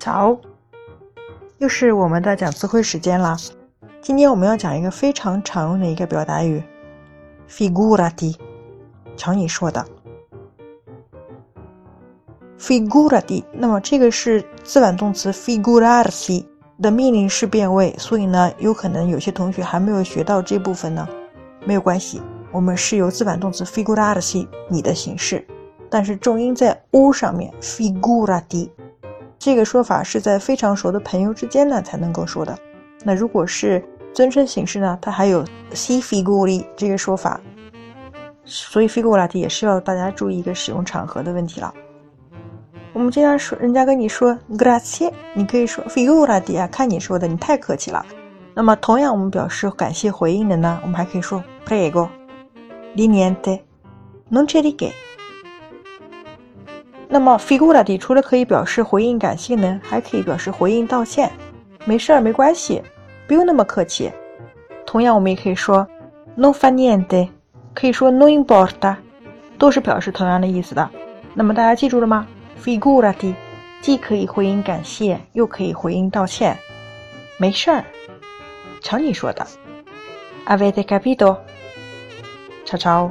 早，又是我们的讲词汇时间了。今天我们要讲一个非常常用的一个表达语，figurati，瞧你说的，figurati。那么这个是自反动词 figurarsi 的命令式变位，所以呢，有可能有些同学还没有学到这部分呢，没有关系，我们是由自反动词 figurarsi 你的形式，但是重音在 u 上面，figurati。这个说法是在非常熟的朋友之间呢才能够说的。那如果是尊称形式呢，它还有 si figuri 这个说法。所以 figurati 也是要大家注意一个使用场合的问题了。我们经常说，人家跟你说 grazie，你可以说 figurati 啊，看你说的，你太客气了。那么同样，我们表示感谢回应的呢，我们还可以说 prego，di niente，non c'è di che。那么 figurati 除了可以表示回应感谢呢，还可以表示回应道歉。没事儿，没关系，不用那么客气。同样，我们也可以说 non fa niente，可以说 no importa，都是表示同样的意思的。那么大家记住了吗？figurati 既可以回应感谢，又可以回应道歉。没事儿，瞧你说的。Avete capito？超超。